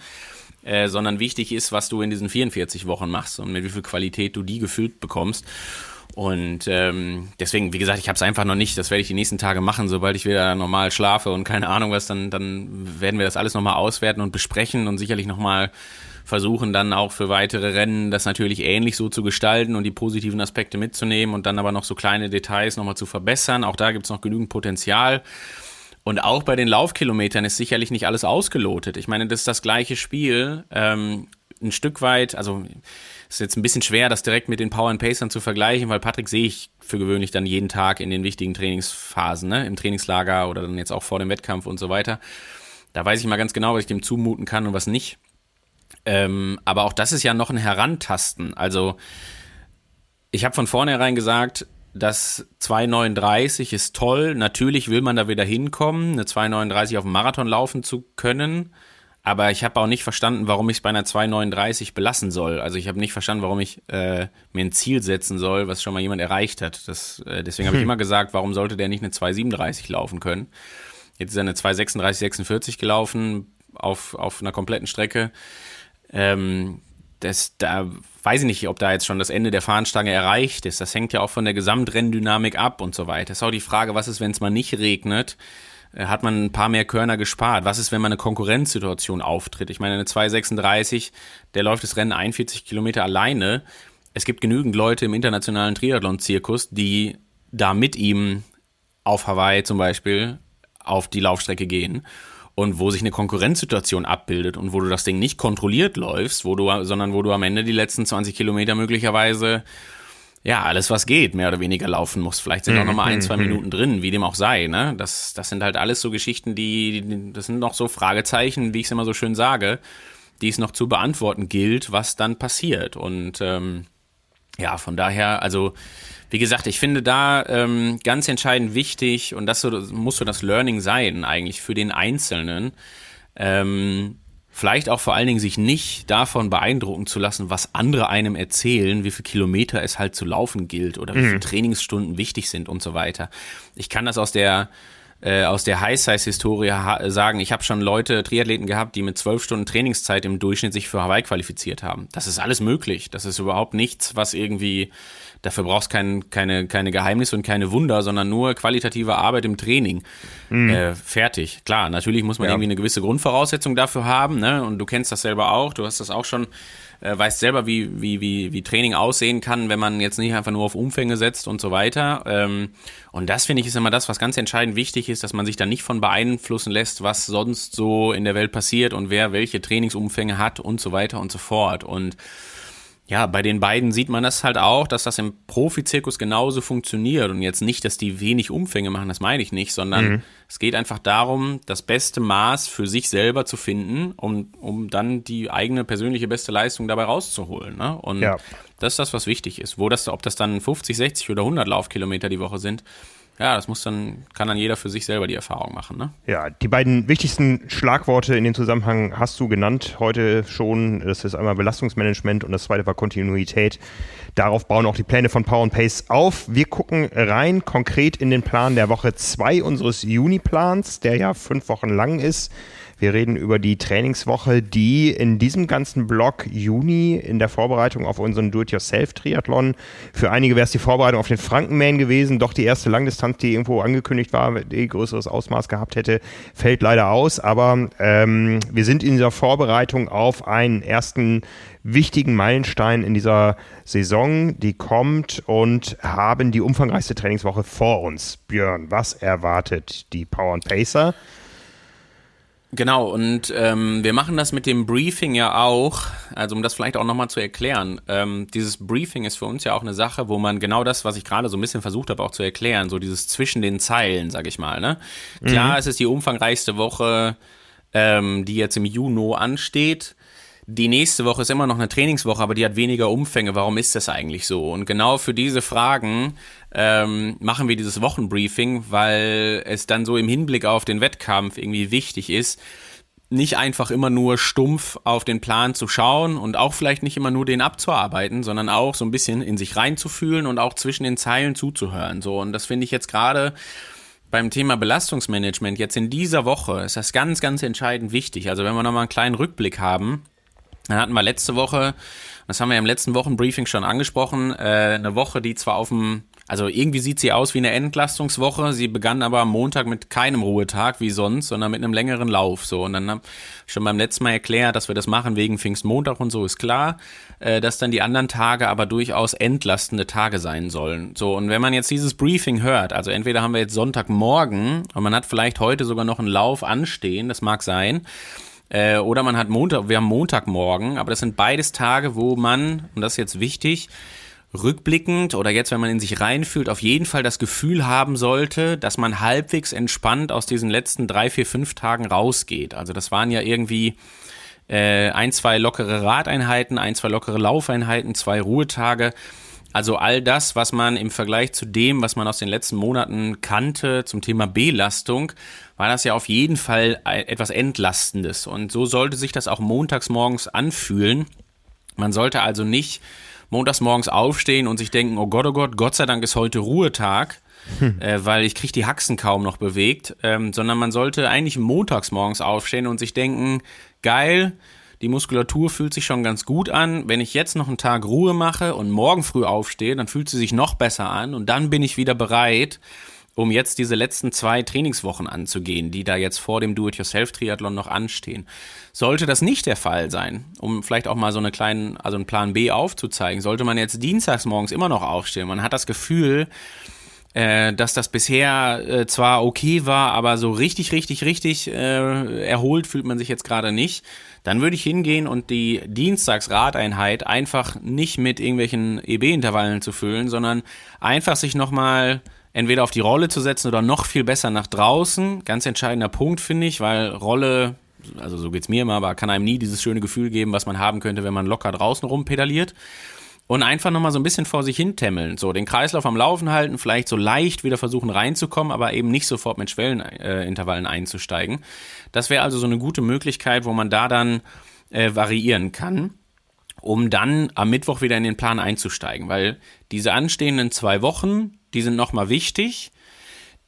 äh, sondern wichtig ist, was du in diesen 44 Wochen machst und mit wie viel Qualität du die gefüllt bekommst. Und ähm, deswegen, wie gesagt, ich habe es einfach noch nicht. Das werde ich die nächsten Tage machen, sobald ich wieder normal schlafe und keine Ahnung was, dann, dann werden wir das alles nochmal auswerten und besprechen und sicherlich nochmal versuchen dann auch für weitere Rennen das natürlich ähnlich so zu gestalten und die positiven Aspekte mitzunehmen und dann aber noch so kleine Details nochmal zu verbessern. Auch da gibt es noch genügend Potenzial. Und auch bei den Laufkilometern ist sicherlich nicht alles ausgelotet. Ich meine, das ist das gleiche Spiel. Ähm, ein Stück weit, also ist jetzt ein bisschen schwer, das direkt mit den Power and Pacern zu vergleichen, weil Patrick sehe ich für gewöhnlich dann jeden Tag in den wichtigen Trainingsphasen, ne? im Trainingslager oder dann jetzt auch vor dem Wettkampf und so weiter. Da weiß ich mal ganz genau, was ich dem zumuten kann und was nicht. Ähm, aber auch das ist ja noch ein Herantasten. Also ich habe von vornherein gesagt, das 2,39 ist toll. Natürlich will man da wieder hinkommen, eine 2,39 auf dem Marathon laufen zu können. Aber ich habe auch nicht verstanden, warum ich es bei einer 2,39 belassen soll. Also ich habe nicht verstanden, warum ich äh, mir ein Ziel setzen soll, was schon mal jemand erreicht hat. Das, äh, deswegen habe hm. ich immer gesagt, warum sollte der nicht eine 2,37 laufen können? Jetzt ist er eine 2,36, 46 gelaufen auf, auf einer kompletten Strecke. Ähm, das, da weiß ich nicht, ob da jetzt schon das Ende der Fahnenstange erreicht ist. Das hängt ja auch von der Gesamtrenndynamik ab und so weiter. Das ist auch die Frage, was ist, wenn es mal nicht regnet? Äh, hat man ein paar mehr Körner gespart? Was ist, wenn man eine Konkurrenzsituation auftritt? Ich meine, eine 236, der läuft das Rennen 41 Kilometer alleine. Es gibt genügend Leute im internationalen Triathlon-Zirkus, die da mit ihm auf Hawaii zum Beispiel auf die Laufstrecke gehen und wo sich eine Konkurrenzsituation abbildet und wo du das Ding nicht kontrolliert läufst, wo du, sondern wo du am Ende die letzten 20 Kilometer möglicherweise ja, alles was geht, mehr oder weniger laufen musst. Vielleicht sind auch noch mal ein, zwei mhm, mhm. Minuten drin, wie dem auch sei. Ne? Das, das sind halt alles so Geschichten, die, das sind noch so Fragezeichen, wie ich es immer so schön sage, die es noch zu beantworten gilt, was dann passiert. Und ähm, ja, von daher, also wie gesagt, ich finde da ähm, ganz entscheidend wichtig, und das so, muss so das Learning sein, eigentlich für den Einzelnen, ähm, vielleicht auch vor allen Dingen sich nicht davon beeindrucken zu lassen, was andere einem erzählen, wie viele Kilometer es halt zu laufen gilt oder wie viele mhm. Trainingsstunden wichtig sind und so weiter. Ich kann das aus der äh, aus der High-Size-Historie sagen, ich habe schon Leute, Triathleten gehabt, die mit zwölf Stunden Trainingszeit im Durchschnitt sich für Hawaii qualifiziert haben. Das ist alles möglich. Das ist überhaupt nichts, was irgendwie Dafür brauchst kein, keine, keine Geheimnisse und keine Wunder, sondern nur qualitative Arbeit im Training. Mhm. Äh, fertig. Klar, natürlich muss man ja. irgendwie eine gewisse Grundvoraussetzung dafür haben, ne? Und du kennst das selber auch, du hast das auch schon, äh, weißt selber, wie, wie, wie, wie Training aussehen kann, wenn man jetzt nicht einfach nur auf Umfänge setzt und so weiter. Ähm, und das finde ich ist immer das, was ganz entscheidend wichtig ist, dass man sich da nicht von beeinflussen lässt, was sonst so in der Welt passiert und wer welche Trainingsumfänge hat und so weiter und so fort. Und ja, bei den beiden sieht man das halt auch, dass das im Profizirkus genauso funktioniert und jetzt nicht, dass die wenig Umfänge machen, das meine ich nicht, sondern mhm. es geht einfach darum, das beste Maß für sich selber zu finden, um, um dann die eigene persönliche beste Leistung dabei rauszuholen. Ne? Und ja. das ist das, was wichtig ist. Wo das, ob das dann 50, 60 oder 100 Laufkilometer die Woche sind, ja, das muss dann, kann dann jeder für sich selber die Erfahrung machen. Ne? Ja, die beiden wichtigsten Schlagworte in dem Zusammenhang hast du genannt heute schon. Das ist einmal Belastungsmanagement und das zweite war Kontinuität. Darauf bauen auch die Pläne von Power Pace auf. Wir gucken rein konkret in den Plan der Woche 2 unseres Juni-Plans, der ja fünf Wochen lang ist. Wir reden über die Trainingswoche, die in diesem ganzen Block Juni in der Vorbereitung auf unseren Do-it-yourself-Triathlon, für einige wäre es die Vorbereitung auf den Frankenman gewesen, doch die erste Langdistanz, die irgendwo angekündigt war, die größeres Ausmaß gehabt hätte, fällt leider aus. Aber ähm, wir sind in dieser Vorbereitung auf einen ersten wichtigen Meilenstein in dieser Saison, die kommt und haben die umfangreichste Trainingswoche vor uns. Björn, was erwartet die Power and Pacer? Genau, und ähm, wir machen das mit dem Briefing ja auch, also um das vielleicht auch nochmal zu erklären. Ähm, dieses Briefing ist für uns ja auch eine Sache, wo man genau das, was ich gerade so ein bisschen versucht habe auch zu erklären, so dieses zwischen den Zeilen, sag ich mal. Ne? Klar, mhm. es ist die umfangreichste Woche, ähm, die jetzt im Juni ansteht. Die nächste Woche ist immer noch eine Trainingswoche, aber die hat weniger Umfänge. Warum ist das eigentlich so? Und genau für diese Fragen ähm, machen wir dieses Wochenbriefing, weil es dann so im Hinblick auf den Wettkampf irgendwie wichtig ist, nicht einfach immer nur stumpf auf den Plan zu schauen und auch vielleicht nicht immer nur den abzuarbeiten, sondern auch so ein bisschen in sich reinzufühlen und auch zwischen den Zeilen zuzuhören. So, und das finde ich jetzt gerade beim Thema Belastungsmanagement jetzt in dieser Woche ist das ganz, ganz entscheidend wichtig. Also wenn wir nochmal einen kleinen Rückblick haben, dann hatten wir letzte Woche, das haben wir im letzten Wochenbriefing schon angesprochen, äh, eine Woche, die zwar auf dem also irgendwie sieht sie aus wie eine Entlastungswoche. Sie begann aber am Montag mit keinem Ruhetag wie sonst, sondern mit einem längeren Lauf. So und dann habe ich schon beim letzten Mal erklärt, dass wir das machen wegen Pfingstmontag und so ist klar, äh, dass dann die anderen Tage aber durchaus entlastende Tage sein sollen. So und wenn man jetzt dieses Briefing hört, also entweder haben wir jetzt Sonntagmorgen und man hat vielleicht heute sogar noch einen Lauf anstehen, das mag sein. Äh, oder man hat Montag, wir haben Montagmorgen, aber das sind beides Tage, wo man, und das ist jetzt wichtig, rückblickend oder jetzt, wenn man in sich reinfühlt, auf jeden Fall das Gefühl haben sollte, dass man halbwegs entspannt aus diesen letzten drei, vier, fünf Tagen rausgeht. Also das waren ja irgendwie äh, ein, zwei lockere Radeinheiten, ein, zwei lockere Laufeinheiten, zwei Ruhetage. Also all das, was man im Vergleich zu dem, was man aus den letzten Monaten kannte zum Thema Belastung, war das ja auf jeden Fall etwas Entlastendes. Und so sollte sich das auch montags morgens anfühlen. Man sollte also nicht montags morgens aufstehen und sich denken, oh Gott, oh Gott, Gott sei Dank ist heute Ruhetag, hm. äh, weil ich kriege die Haxen kaum noch bewegt, ähm, sondern man sollte eigentlich montags morgens aufstehen und sich denken, geil, die Muskulatur fühlt sich schon ganz gut an. Wenn ich jetzt noch einen Tag Ruhe mache und morgen früh aufstehe, dann fühlt sie sich noch besser an und dann bin ich wieder bereit, um jetzt diese letzten zwei Trainingswochen anzugehen, die da jetzt vor dem Do-it-yourself-Triathlon noch anstehen. Sollte das nicht der Fall sein, um vielleicht auch mal so eine kleinen, also einen Plan B aufzuzeigen, sollte man jetzt dienstags morgens immer noch aufstehen, man hat das Gefühl, äh, dass das bisher äh, zwar okay war, aber so richtig, richtig, richtig äh, erholt fühlt man sich jetzt gerade nicht, dann würde ich hingehen und die Dienstagsradeinheit einfach nicht mit irgendwelchen EB-Intervallen zu füllen, sondern einfach sich nochmal entweder auf die Rolle zu setzen oder noch viel besser nach draußen. Ganz entscheidender Punkt, finde ich, weil Rolle, also so geht's mir immer, aber kann einem nie dieses schöne Gefühl geben, was man haben könnte, wenn man locker draußen rumpedaliert. Und einfach nochmal so ein bisschen vor sich hin tämmeln. So den Kreislauf am Laufen halten, vielleicht so leicht wieder versuchen reinzukommen, aber eben nicht sofort mit Schwellenintervallen äh, einzusteigen. Das wäre also so eine gute Möglichkeit, wo man da dann äh, variieren kann um dann am Mittwoch wieder in den Plan einzusteigen, weil diese anstehenden zwei Wochen, die sind nochmal wichtig.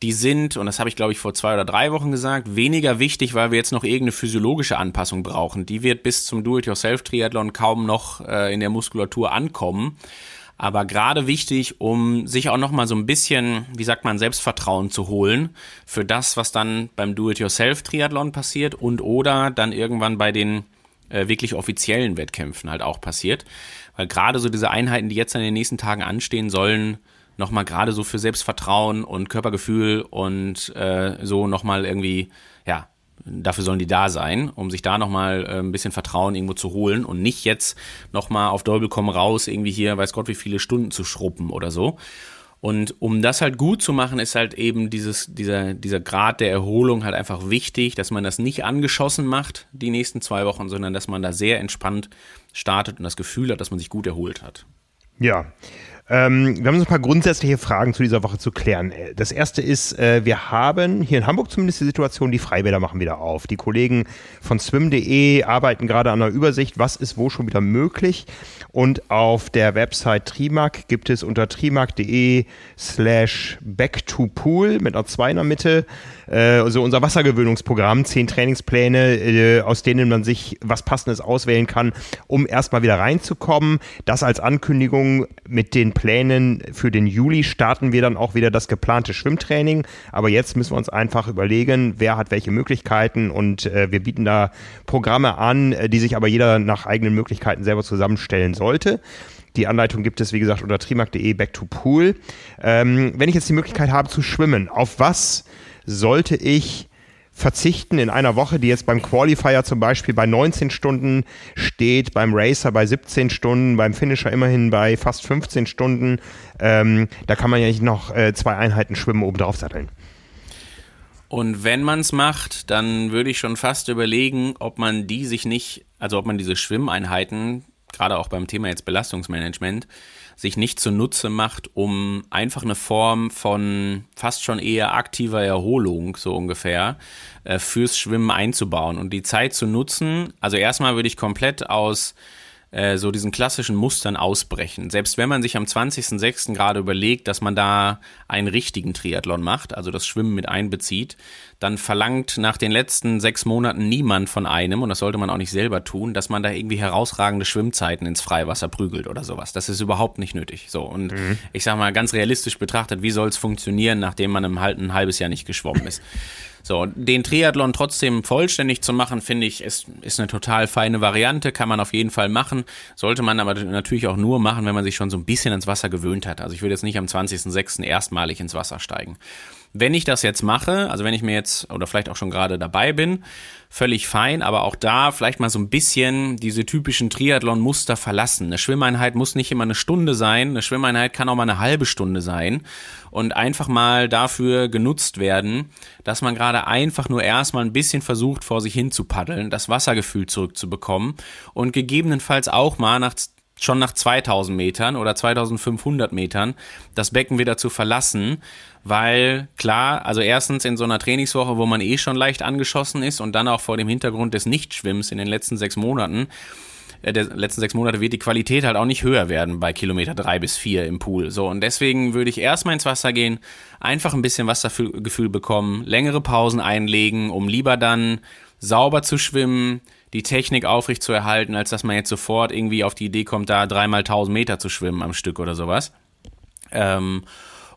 Die sind, und das habe ich glaube ich vor zwei oder drei Wochen gesagt, weniger wichtig, weil wir jetzt noch irgendeine physiologische Anpassung brauchen. Die wird bis zum Do-it-yourself-Triathlon kaum noch äh, in der Muskulatur ankommen. Aber gerade wichtig, um sich auch nochmal so ein bisschen, wie sagt man, Selbstvertrauen zu holen für das, was dann beim Do-it-yourself-Triathlon passiert und oder dann irgendwann bei den äh, wirklich offiziellen Wettkämpfen halt auch passiert. Weil gerade so diese Einheiten, die jetzt in den nächsten Tagen anstehen sollen, nochmal gerade so für Selbstvertrauen und Körpergefühl und äh, so nochmal irgendwie, ja, dafür sollen die da sein, um sich da nochmal äh, ein bisschen Vertrauen irgendwo zu holen und nicht jetzt nochmal auf Dolby komm raus, irgendwie hier, weiß Gott, wie viele Stunden zu schruppen oder so. Und um das halt gut zu machen, ist halt eben dieses, dieser, dieser Grad der Erholung halt einfach wichtig, dass man das nicht angeschossen macht, die nächsten zwei Wochen, sondern dass man da sehr entspannt startet und das Gefühl hat, dass man sich gut erholt hat. Ja, ähm, wir haben so ein paar grundsätzliche Fragen zu dieser Woche zu klären. Das erste ist, äh, wir haben hier in Hamburg zumindest die Situation, die Freibäder machen wieder auf. Die Kollegen von swim.de arbeiten gerade an einer Übersicht, was ist wo schon wieder möglich. Und auf der Website Trimark gibt es unter trimark.de slash back to pool mit einer 2 in der Mitte äh, also unser Wassergewöhnungsprogramm, zehn Trainingspläne, äh, aus denen man sich was Passendes auswählen kann, um erstmal wieder reinzukommen. Das als Ankündigung mit den Plänen für den Juli starten wir dann auch wieder das geplante Schwimmtraining. Aber jetzt müssen wir uns einfach überlegen, wer hat welche Möglichkeiten und äh, wir bieten da Programme an, äh, die sich aber jeder nach eigenen Möglichkeiten selber zusammenstellen sollte. Die Anleitung gibt es, wie gesagt, unter trimark.de Back to Pool. Ähm, wenn ich jetzt die Möglichkeit habe zu schwimmen, auf was sollte ich verzichten in einer Woche, die jetzt beim Qualifier zum Beispiel bei 19 Stunden steht, beim Racer bei 17 Stunden, beim Finisher immerhin bei fast 15 Stunden. Ähm, da kann man ja nicht noch äh, zwei Einheiten Schwimmen oben drauf satteln. Und wenn man es macht, dann würde ich schon fast überlegen, ob man die sich nicht, also ob man diese Schwimmeinheiten gerade auch beim Thema jetzt Belastungsmanagement, sich nicht zunutze macht, um einfach eine Form von fast schon eher aktiver Erholung, so ungefähr, äh, fürs Schwimmen einzubauen und die Zeit zu nutzen. Also erstmal würde ich komplett aus äh, so diesen klassischen Mustern ausbrechen. Selbst wenn man sich am 20.06. gerade überlegt, dass man da einen richtigen Triathlon macht, also das Schwimmen mit einbezieht, dann verlangt nach den letzten sechs Monaten niemand von einem, und das sollte man auch nicht selber tun, dass man da irgendwie herausragende Schwimmzeiten ins Freiwasser prügelt oder sowas. Das ist überhaupt nicht nötig. So, und mhm. ich sag mal ganz realistisch betrachtet, wie soll es funktionieren, nachdem man im, ein halbes Jahr nicht geschwommen ist? So, den Triathlon trotzdem vollständig zu machen, finde ich, ist, ist eine total feine Variante, kann man auf jeden Fall machen. Sollte man aber natürlich auch nur machen, wenn man sich schon so ein bisschen ins Wasser gewöhnt hat. Also ich würde jetzt nicht am 20.06. erstmalig ins Wasser steigen. Wenn ich das jetzt mache, also wenn ich mir jetzt oder vielleicht auch schon gerade dabei bin, völlig fein, aber auch da vielleicht mal so ein bisschen diese typischen Triathlon-Muster verlassen. Eine Schwimmeinheit muss nicht immer eine Stunde sein, eine Schwimmeinheit kann auch mal eine halbe Stunde sein und einfach mal dafür genutzt werden, dass man gerade einfach nur erstmal ein bisschen versucht, vor sich hin zu paddeln, das Wassergefühl zurückzubekommen und gegebenenfalls auch mal nach schon nach 2000 Metern oder 2500 Metern das Becken wieder zu verlassen, weil klar, also erstens in so einer Trainingswoche, wo man eh schon leicht angeschossen ist und dann auch vor dem Hintergrund des Nichtschwimmens in den letzten sechs Monaten, äh, der letzten sechs Monate wird die Qualität halt auch nicht höher werden bei Kilometer drei bis vier im Pool. So, und deswegen würde ich erstmal ins Wasser gehen, einfach ein bisschen Wassergefühl bekommen, längere Pausen einlegen, um lieber dann sauber zu schwimmen, die Technik aufrecht zu erhalten, als dass man jetzt sofort irgendwie auf die Idee kommt, da dreimal 1000 Meter zu schwimmen am Stück oder sowas. Ähm,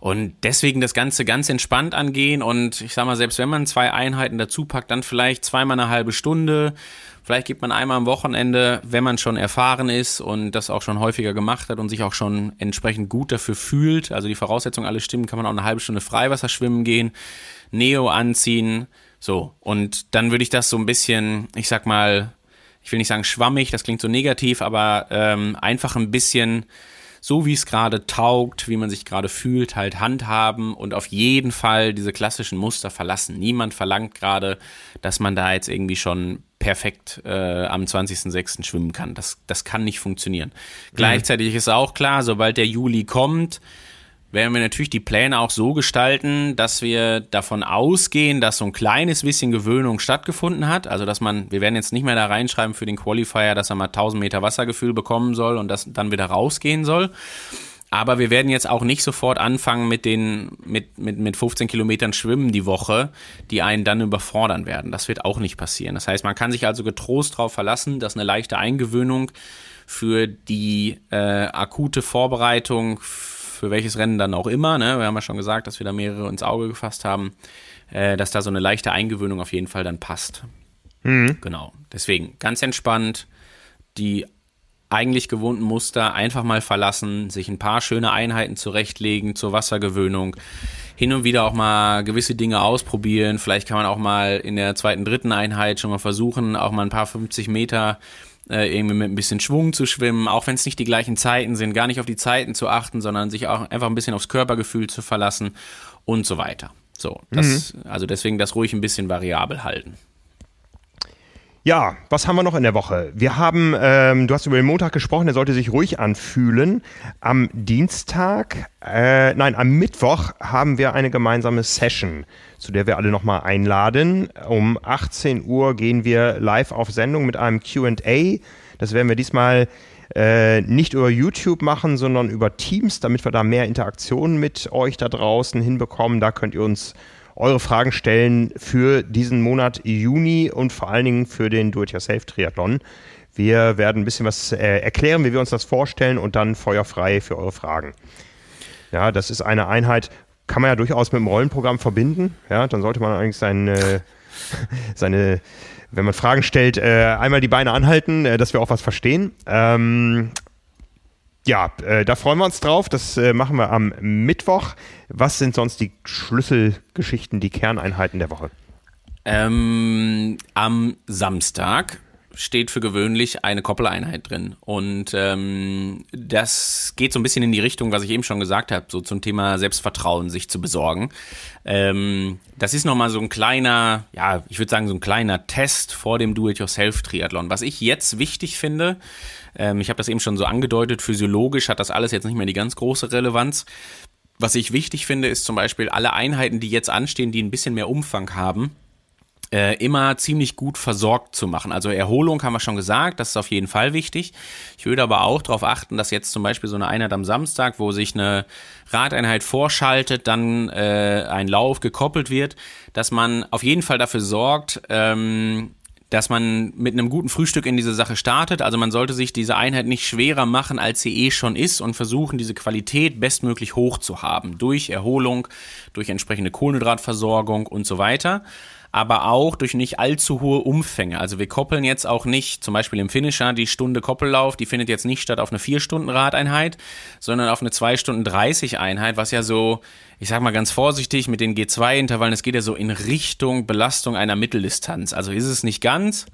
und deswegen das Ganze ganz entspannt angehen. Und ich sag mal, selbst wenn man zwei Einheiten dazu packt, dann vielleicht zweimal eine halbe Stunde. Vielleicht gibt man einmal am Wochenende, wenn man schon erfahren ist und das auch schon häufiger gemacht hat und sich auch schon entsprechend gut dafür fühlt, also die Voraussetzungen alle stimmen, kann man auch eine halbe Stunde Freiwasser schwimmen gehen, Neo anziehen, so, und dann würde ich das so ein bisschen, ich sag mal, ich will nicht sagen schwammig, das klingt so negativ, aber ähm, einfach ein bisschen so, wie es gerade taugt, wie man sich gerade fühlt, halt handhaben und auf jeden Fall diese klassischen Muster verlassen. Niemand verlangt gerade, dass man da jetzt irgendwie schon perfekt äh, am 20.06. schwimmen kann. Das, das kann nicht funktionieren. Mhm. Gleichzeitig ist auch klar, sobald der Juli kommt, werden wir natürlich die Pläne auch so gestalten, dass wir davon ausgehen, dass so ein kleines bisschen Gewöhnung stattgefunden hat. Also, dass man, wir werden jetzt nicht mehr da reinschreiben für den Qualifier, dass er mal 1000 Meter Wassergefühl bekommen soll und das dann wieder rausgehen soll. Aber wir werden jetzt auch nicht sofort anfangen mit den, mit, mit, mit 15 Kilometern Schwimmen die Woche, die einen dann überfordern werden. Das wird auch nicht passieren. Das heißt, man kann sich also getrost darauf verlassen, dass eine leichte Eingewöhnung für die äh, akute Vorbereitung für welches Rennen dann auch immer. Ne? Wir haben ja schon gesagt, dass wir da mehrere ins Auge gefasst haben, äh, dass da so eine leichte Eingewöhnung auf jeden Fall dann passt. Mhm. Genau. Deswegen ganz entspannt die eigentlich gewohnten Muster einfach mal verlassen, sich ein paar schöne Einheiten zurechtlegen zur Wassergewöhnung, hin und wieder auch mal gewisse Dinge ausprobieren. Vielleicht kann man auch mal in der zweiten, dritten Einheit schon mal versuchen, auch mal ein paar 50 Meter äh, irgendwie mit ein bisschen Schwung zu schwimmen, auch wenn es nicht die gleichen Zeiten sind, gar nicht auf die Zeiten zu achten, sondern sich auch einfach ein bisschen aufs Körpergefühl zu verlassen und so weiter. So, das, mhm. also deswegen das ruhig ein bisschen variabel halten. Ja, was haben wir noch in der Woche? Wir haben, ähm, du hast über den Montag gesprochen, der sollte sich ruhig anfühlen. Am Dienstag, äh, nein, am Mittwoch haben wir eine gemeinsame Session, zu der wir alle nochmal einladen. Um 18 Uhr gehen wir live auf Sendung mit einem QA. Das werden wir diesmal äh, nicht über YouTube machen, sondern über Teams, damit wir da mehr Interaktion mit euch da draußen hinbekommen. Da könnt ihr uns eure Fragen stellen für diesen Monat Juni und vor allen Dingen für den Do-it-yourself-Triathlon. Wir werden ein bisschen was äh, erklären, wie wir uns das vorstellen und dann feuerfrei für eure Fragen. Ja, das ist eine Einheit, kann man ja durchaus mit dem Rollenprogramm verbinden. Ja, dann sollte man eigentlich seine, seine wenn man Fragen stellt, äh, einmal die Beine anhalten, äh, dass wir auch was verstehen. Ähm, ja, äh, da freuen wir uns drauf. Das äh, machen wir am Mittwoch. Was sind sonst die Schlüsselgeschichten, die Kerneinheiten der Woche? Ähm, am Samstag steht für gewöhnlich eine Koppeleinheit drin. Und ähm, das geht so ein bisschen in die Richtung, was ich eben schon gesagt habe, so zum Thema Selbstvertrauen sich zu besorgen. Ähm, das ist nochmal so ein kleiner, ja, ich würde sagen, so ein kleiner Test vor dem Do-it-yourself-Triathlon. Was ich jetzt wichtig finde, Ähm, ich habe das eben schon so angedeutet, physiologisch hat das alles jetzt nicht mehr die ganz große Relevanz. Was ich wichtig finde, ist zum Beispiel alle Einheiten, die jetzt anstehen, die ein bisschen mehr Umfang haben, äh, immer ziemlich gut versorgt zu machen. Also Erholung haben wir schon gesagt, das ist auf jeden Fall wichtig. Ich würde aber auch darauf achten, dass jetzt zum Beispiel so eine Einheit am Samstag, wo sich eine Radeinheit vorschaltet, dann äh, ein Lauf gekoppelt wird, dass man auf jeden Fall dafür sorgt, ähm, dass man mit einem guten Frühstück in diese Sache startet. Also man sollte sich diese Einheit nicht schwerer machen, als sie eh schon ist und versuchen, diese Qualität bestmöglich hoch zu haben. Durch Erholung, durch entsprechende Kohlenhydratversorgung und so weiter aber auch durch nicht allzu hohe Umfänge. Also wir koppeln jetzt auch nicht, zum Beispiel im Finisher, die Stunde Koppellauf, die findet jetzt nicht statt auf eine 4-Stunden-Radeinheit, sondern auf eine 2 Stunden 30 Einheit, was ja so, ich sag mal ganz vorsichtig mit den G2-Intervallen, es geht ja so in Richtung Belastung einer Mitteldistanz. Also ist es nicht ganz,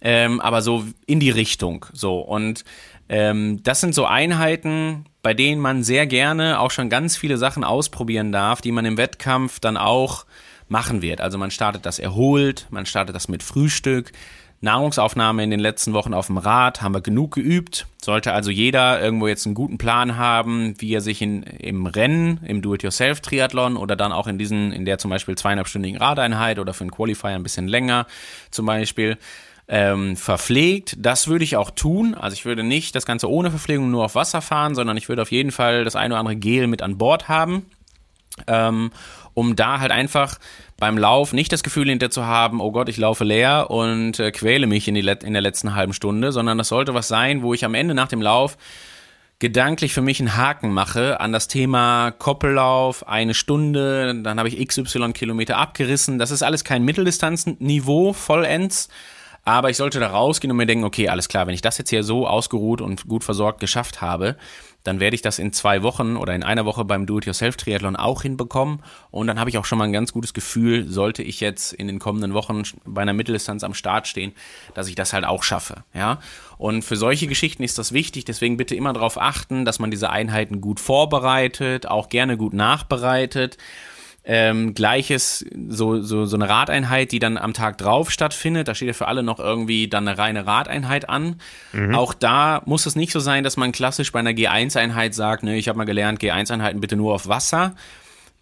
ähm, aber so in die Richtung. So und ähm, das sind so Einheiten, bei denen man sehr gerne auch schon ganz viele Sachen ausprobieren darf, die man im Wettkampf dann auch machen wird. Also man startet das erholt, man startet das mit Frühstück. Nahrungsaufnahme in den letzten Wochen auf dem Rad haben wir genug geübt. Sollte also jeder irgendwo jetzt einen guten Plan haben, wie er sich in, im Rennen, im Do-it-yourself-Triathlon oder dann auch in diesen, in der zum Beispiel zweieinhalbstündigen Radeinheit oder für einen Qualifier ein bisschen länger zum Beispiel, ähm, verpflegt. Das würde ich auch tun. Also ich würde nicht das Ganze ohne Verpflegung nur auf Wasser fahren, sondern ich würde auf jeden Fall das eine oder andere Gel mit an Bord haben. Ähm, um da halt einfach beim Lauf nicht das Gefühl hinter zu haben, oh Gott, ich laufe leer und äh, quäle mich in, die, in der letzten halben Stunde, sondern das sollte was sein, wo ich am Ende nach dem Lauf gedanklich für mich einen Haken mache an das Thema Koppellauf, eine Stunde, dann habe ich XY Kilometer abgerissen. Das ist alles kein Mitteldistanzniveau vollends, aber ich sollte da rausgehen und mir denken, okay, alles klar, wenn ich das jetzt hier so ausgeruht und gut versorgt geschafft habe, dann werde ich das in zwei Wochen oder in einer Woche beim Do-it-yourself-Triathlon auch hinbekommen. Und dann habe ich auch schon mal ein ganz gutes Gefühl, sollte ich jetzt in den kommenden Wochen bei einer Mitteldistanz am Start stehen, dass ich das halt auch schaffe. Ja? Und für solche Geschichten ist das wichtig. Deswegen bitte immer darauf achten, dass man diese Einheiten gut vorbereitet, auch gerne gut nachbereitet. Ähm, Gleiches, so, so, so eine Radeinheit, die dann am Tag drauf stattfindet. Da steht ja für alle noch irgendwie dann eine reine Radeinheit an. Mhm. Auch da muss es nicht so sein, dass man klassisch bei einer G1-Einheit sagt, ne, ich habe mal gelernt, G1-Einheiten bitte nur auf Wasser.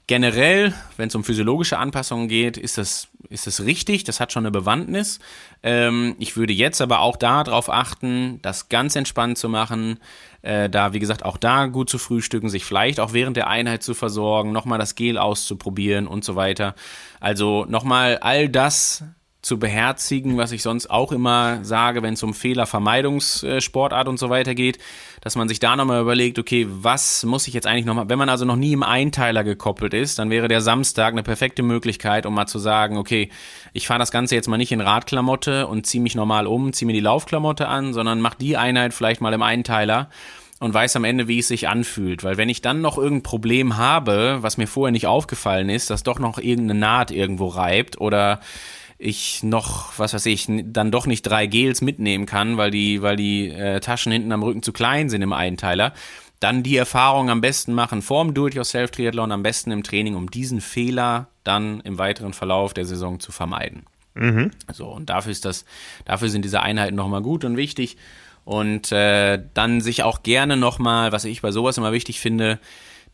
Generell, wenn es um physiologische Anpassungen geht, ist das, ist das richtig, das hat schon eine Bewandtnis. Ähm, ich würde jetzt aber auch darauf achten, das ganz entspannt zu machen, äh, da, wie gesagt, auch da gut zu frühstücken, sich vielleicht auch während der Einheit zu versorgen, nochmal das Gel auszuprobieren und so weiter. Also nochmal all das zu beherzigen, was ich sonst auch immer sage, wenn es um Fehlervermeidungssportart und so weiter geht, dass man sich da nochmal überlegt, okay, was muss ich jetzt eigentlich nochmal, wenn man also noch nie im Einteiler gekoppelt ist, dann wäre der Samstag eine perfekte Möglichkeit, um mal zu sagen, okay, ich fahre das Ganze jetzt mal nicht in Radklamotte und ziehe mich normal um, ziehe mir die Laufklamotte an, sondern mach die Einheit vielleicht mal im Einteiler und weiß am Ende, wie es sich anfühlt. Weil wenn ich dann noch irgendein Problem habe, was mir vorher nicht aufgefallen ist, dass doch noch irgendeine Naht irgendwo reibt oder ich noch, was weiß ich, dann doch nicht drei Gels mitnehmen kann, weil die, weil die äh, Taschen hinten am Rücken zu klein sind im Einteiler, dann die Erfahrung am besten machen vorm Do-it-yourself-Triathlon, am besten im Training, um diesen Fehler dann im weiteren Verlauf der Saison zu vermeiden. Mhm. So, und dafür ist das, dafür sind diese Einheiten nochmal gut und wichtig. Und äh, dann sich auch gerne nochmal, was ich bei sowas immer wichtig finde,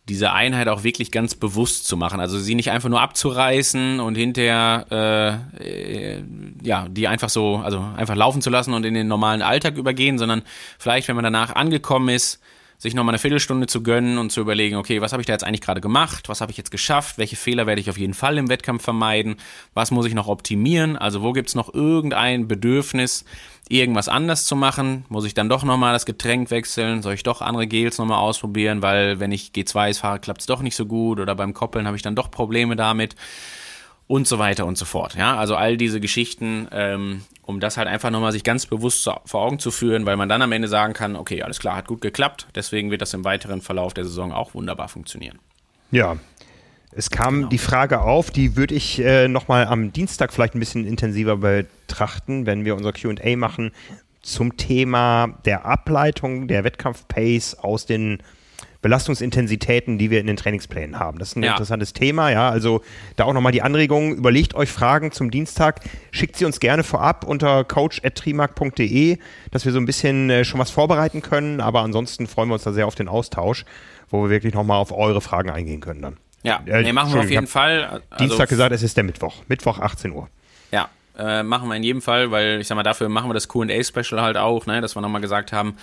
diese Einheit auch wirklich ganz bewusst zu machen. Also sie nicht einfach nur abzureißen und hinterher äh, äh, ja, die einfach so, also einfach laufen zu lassen und in den normalen Alltag übergehen, sondern vielleicht, wenn man danach angekommen ist, sich nochmal eine Viertelstunde zu gönnen und zu überlegen, okay, was habe ich da jetzt eigentlich gerade gemacht? Was habe ich jetzt geschafft? Welche Fehler werde ich auf jeden Fall im Wettkampf vermeiden? Was muss ich noch optimieren? Also wo gibt es noch irgendein Bedürfnis, irgendwas anders zu machen? Muss ich dann doch nochmal das Getränk wechseln? Soll ich doch andere Gels nochmal ausprobieren? Weil wenn ich G2s fahre, klappt es doch nicht so gut oder beim Koppeln habe ich dann doch Probleme damit und so weiter und so fort. Ja, also all diese Geschichten, ähm, um das halt einfach nochmal sich ganz bewusst vor Augen zu führen, weil man dann am Ende sagen kann, okay, alles klar, hat gut geklappt, deswegen wird das im weiteren Verlauf der Saison auch wunderbar funktionieren. Ja, es kam genau. die Frage auf, die würde ich äh, nochmal am Dienstag vielleicht ein bisschen intensiver betrachten, wenn wir unser QA machen zum Thema der Ableitung der Wettkampf-Pace aus den Belastungsintensitäten, die wir in den Trainingsplänen haben. Das ist ein Ja. interessantes Thema, ja. Also da auch nochmal die Anregung, überlegt euch Fragen zum Dienstag, schickt sie uns gerne vorab unter coach.trimark.de, dass wir so ein bisschen äh, schon was vorbereiten können, aber ansonsten freuen wir uns da sehr auf den Austausch, wo wir wirklich nochmal auf eure Fragen eingehen können dann. Ja, Äh, nee, machen wir auf jeden Fall. Also, Dienstag gesagt, es ist der Mittwoch. Mittwoch 18 Uhr. Äh, machen wir in jedem Fall, weil ich sag mal, dafür machen wir das QA-Special halt auch, ne, dass wir nochmal gesagt haben,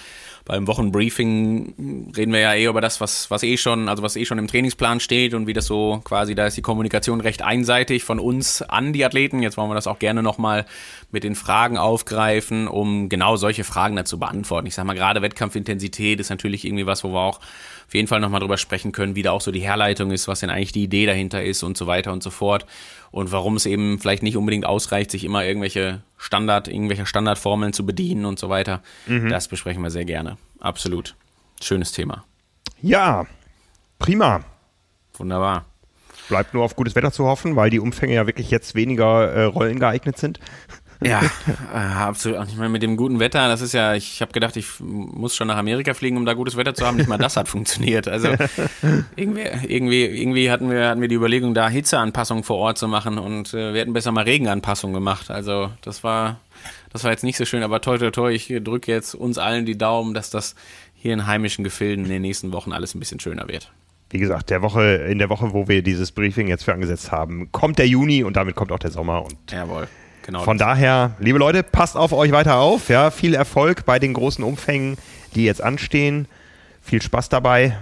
beim Wochenbriefing reden wir ja eh über das, was, was eh schon, also was eh schon im Trainingsplan steht und wie das so quasi, da ist die Kommunikation recht einseitig von uns an die Athleten. Jetzt wollen wir das auch gerne nochmal mit den Fragen aufgreifen, um genau solche Fragen dazu beantworten. Ich sag mal, gerade Wettkampfintensität ist natürlich irgendwie was, wo wir auch auf jeden Fall nochmal drüber sprechen können, wie da auch so die Herleitung ist, was denn eigentlich die Idee dahinter ist und so weiter und so fort. Und warum es eben vielleicht nicht unbedingt ausreicht, sich immer irgendwelche Standard, irgendwelche Standardformeln zu bedienen und so weiter. Das besprechen wir sehr gerne. Absolut. Schönes Thema. Ja, prima. Wunderbar. Bleibt nur auf gutes Wetter zu hoffen, weil die Umfänge ja wirklich jetzt weniger äh, Rollen geeignet sind. Ja, äh, absolut. Ich meine, mit dem guten Wetter, das ist ja, ich habe gedacht, ich muss schon nach Amerika fliegen, um da gutes Wetter zu haben. Nicht mal das hat funktioniert. Also irgendwie, irgendwie, irgendwie hatten wir, hatten wir die Überlegung, da Hitzeanpassungen vor Ort zu machen und äh, wir hätten besser mal Regenanpassungen gemacht. Also das war, das war jetzt nicht so schön, aber toi toi toi, ich drücke jetzt uns allen die Daumen, dass das hier in heimischen Gefilden in den nächsten Wochen alles ein bisschen schöner wird. Wie gesagt, der Woche, in der Woche, wo wir dieses Briefing jetzt für angesetzt haben, kommt der Juni und damit kommt auch der Sommer. Und Jawohl. Genau. von daher, liebe Leute, passt auf euch weiter auf. Ja, viel Erfolg bei den großen Umfängen, die jetzt anstehen. Viel Spaß dabei.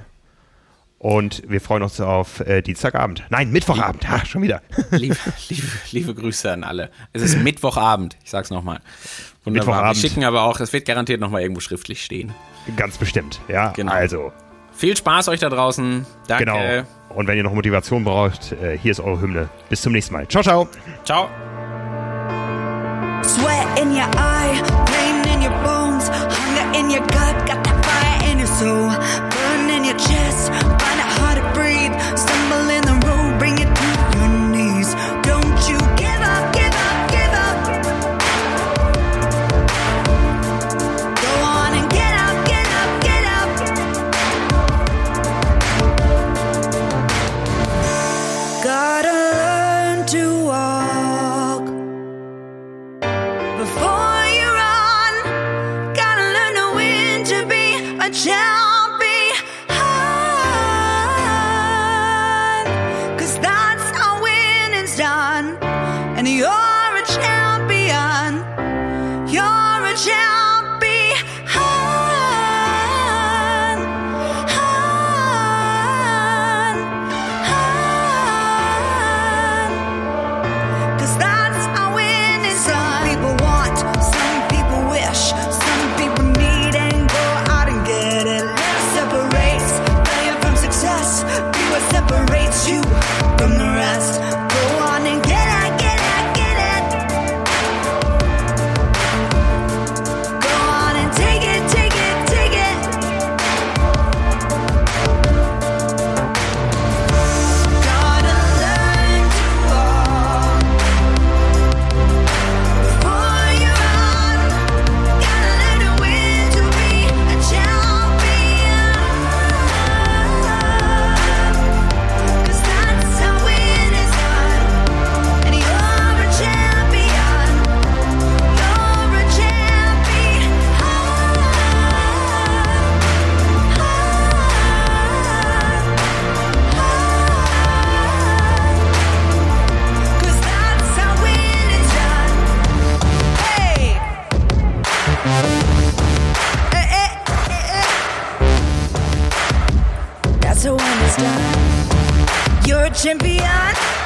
Und wir freuen uns auf äh, Dienstagabend. Nein, Mittwochabend. Ha, schon wieder. Liebe, liebe, liebe Grüße an alle. Es ist Mittwochabend, ich sag's nochmal. Wunderbar. Mittwochabend. Wir schicken aber auch, es wird garantiert nochmal irgendwo schriftlich stehen. Ganz bestimmt. Ja, Genau. also, Viel Spaß euch da draußen. Danke. genau. Und wenn ihr noch Motivation braucht, äh, hier ist eure Hymne. Bis zum nächsten Mal. Ciao, ciao. Ciao. Sweat in your eye, pain in your bones, hunger in your gut, got that fire in your soul. And you're a champion. So you're a champion.